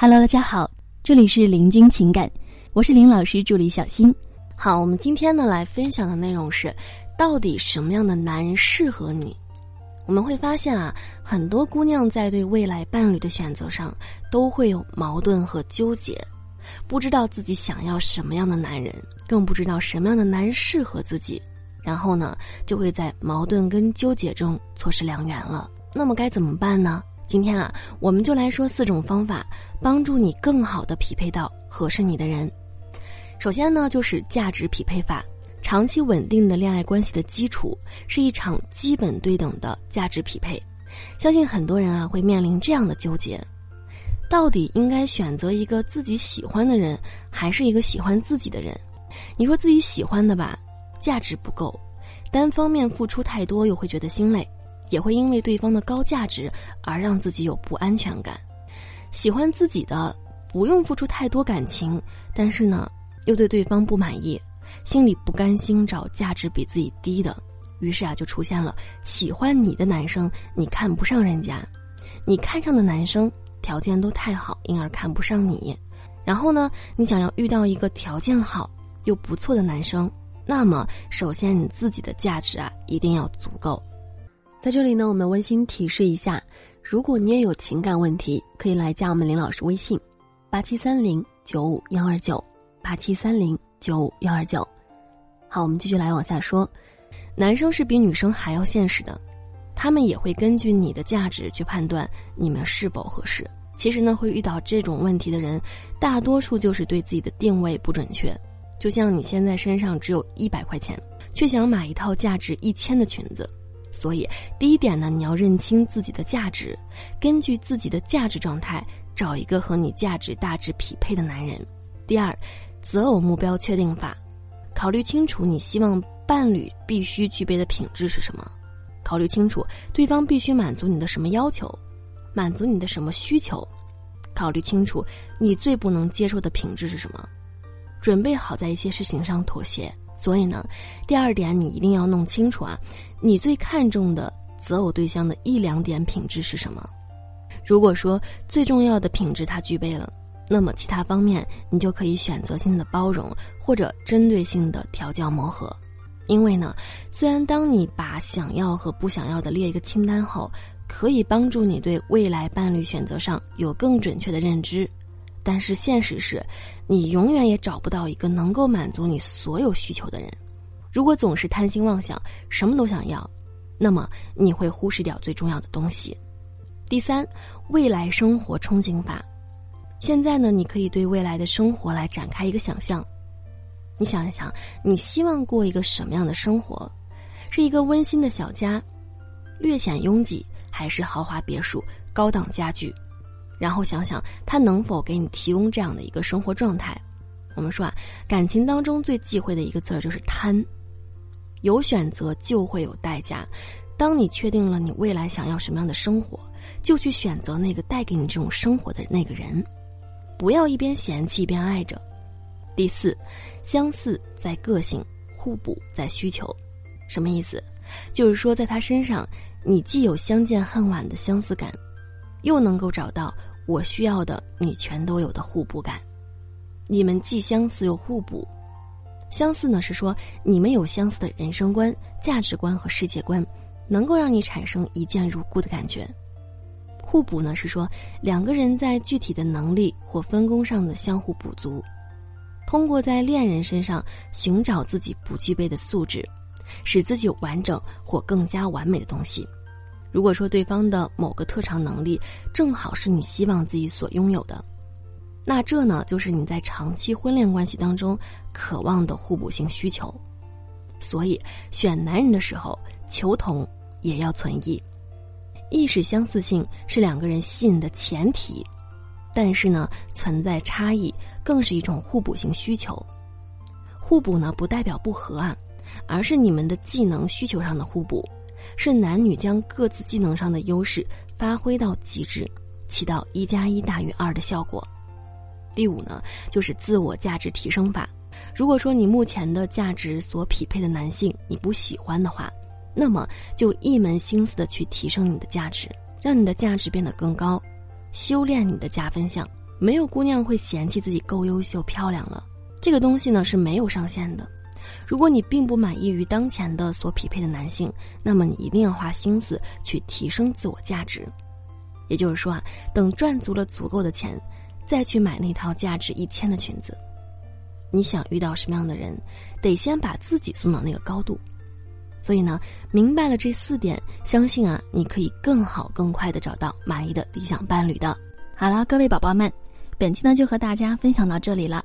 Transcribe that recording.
Hello，大家好，这里是林君情感，我是林老师助理小新。好，我们今天呢来分享的内容是，到底什么样的男人适合你？我们会发现啊，很多姑娘在对未来伴侣的选择上都会有矛盾和纠结，不知道自己想要什么样的男人，更不知道什么样的男人适合自己，然后呢，就会在矛盾跟纠结中错失良缘了。那么该怎么办呢？今天啊，我们就来说四种方法，帮助你更好的匹配到合适你的人。首先呢，就是价值匹配法。长期稳定的恋爱关系的基础是一场基本对等的价值匹配。相信很多人啊会面临这样的纠结：到底应该选择一个自己喜欢的人，还是一个喜欢自己的人？你说自己喜欢的吧，价值不够，单方面付出太多又会觉得心累。也会因为对方的高价值而让自己有不安全感。喜欢自己的不用付出太多感情，但是呢，又对对方不满意，心里不甘心找价值比自己低的，于是啊，就出现了喜欢你的男生你看不上人家，你看上的男生条件都太好，因而看不上你。然后呢，你想要遇到一个条件好又不错的男生，那么首先你自己的价值啊一定要足够。在这里呢，我们温馨提示一下：如果你也有情感问题，可以来加我们林老师微信，八七三零九五幺二九，八七三零九五幺二九。好，我们继续来往下说。男生是比女生还要现实的，他们也会根据你的价值去判断你们是否合适。其实呢，会遇到这种问题的人，大多数就是对自己的定位不准确。就像你现在身上只有一百块钱，却想买一套价值一千的裙子。所以，第一点呢，你要认清自己的价值，根据自己的价值状态找一个和你价值大致匹配的男人。第二，择偶目标确定法，考虑清楚你希望伴侣必须具备的品质是什么，考虑清楚对方必须满足你的什么要求，满足你的什么需求，考虑清楚你最不能接受的品质是什么，准备好在一些事情上妥协。所以呢，第二点你一定要弄清楚啊，你最看重的择偶对象的一两点品质是什么？如果说最重要的品质他具备了，那么其他方面你就可以选择性的包容或者针对性的调教磨合。因为呢，虽然当你把想要和不想要的列一个清单后，可以帮助你对未来伴侣选择上有更准确的认知。但是现实是，你永远也找不到一个能够满足你所有需求的人。如果总是贪心妄想，什么都想要，那么你会忽视掉最重要的东西。第三，未来生活憧憬法。现在呢，你可以对未来的生活来展开一个想象。你想一想，你希望过一个什么样的生活？是一个温馨的小家，略显拥挤，还是豪华别墅、高档家具？然后想想他能否给你提供这样的一个生活状态。我们说啊，感情当中最忌讳的一个字儿就是贪。有选择就会有代价。当你确定了你未来想要什么样的生活，就去选择那个带给你这种生活的那个人，不要一边嫌弃一边爱着。第四，相似在个性，互补在需求。什么意思？就是说在他身上，你既有相见恨晚的相似感，又能够找到。我需要的，你全都有的互补感，你们既相似又互补。相似呢是说你们有相似的人生观、价值观和世界观，能够让你产生一见如故的感觉。互补呢是说两个人在具体的能力或分工上的相互补足，通过在恋人身上寻找自己不具备的素质，使自己完整或更加完美的东西。如果说对方的某个特长能力正好是你希望自己所拥有的，那这呢就是你在长期婚恋关系当中渴望的互补性需求。所以选男人的时候，求同也要存异，意识相似性是两个人吸引的前提，但是呢存在差异更是一种互补性需求。互补呢不代表不和啊，而是你们的技能需求上的互补。是男女将各自技能上的优势发挥到极致，起到一加一大于二的效果。第五呢，就是自我价值提升法。如果说你目前的价值所匹配的男性你不喜欢的话，那么就一门心思的去提升你的价值，让你的价值变得更高，修炼你的加分项。没有姑娘会嫌弃自己够优秀漂亮了，这个东西呢是没有上限的。如果你并不满意于当前的所匹配的男性，那么你一定要花心思去提升自我价值。也就是说啊，等赚足了足够的钱，再去买那套价值一千的裙子。你想遇到什么样的人，得先把自己送到那个高度。所以呢，明白了这四点，相信啊，你可以更好、更快的找到满意的理想伴侣的。好了，各位宝宝们，本期呢就和大家分享到这里了。